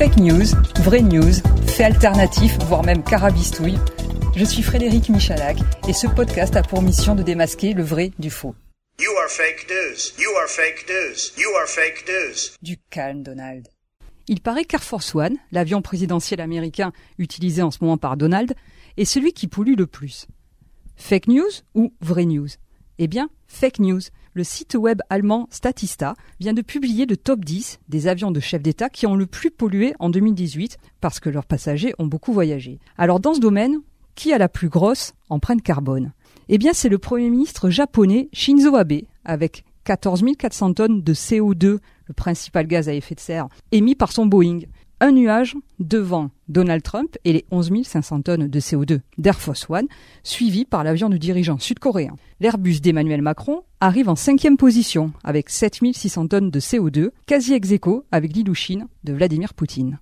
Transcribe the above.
Fake news, vraie news, fait alternatif, voire même carabistouille. Je suis Frédéric Michalak et ce podcast a pour mission de démasquer le vrai du faux. You are fake news. You are fake news. You are fake news. Du calme, Donald. Il paraît qu'Air Force One, l'avion présidentiel américain utilisé en ce moment par Donald, est celui qui pollue le plus. Fake news ou vraie news? Eh bien, fake news. Le site web allemand Statista vient de publier le top 10 des avions de chefs d'État qui ont le plus pollué en 2018 parce que leurs passagers ont beaucoup voyagé. Alors dans ce domaine, qui a la plus grosse empreinte carbone? Eh bien c'est le Premier ministre japonais Shinzo Abe avec 14 400 tonnes de CO2, le principal gaz à effet de serre, émis par son Boeing un nuage devant Donald Trump et les 11 500 tonnes de CO2 d'Air Force One, suivi par l'avion du dirigeant sud-coréen. L'Airbus d'Emmanuel Macron arrive en cinquième position avec 7 600 tonnes de CO2, quasi ex aequo avec l'Ilushin de Vladimir Poutine.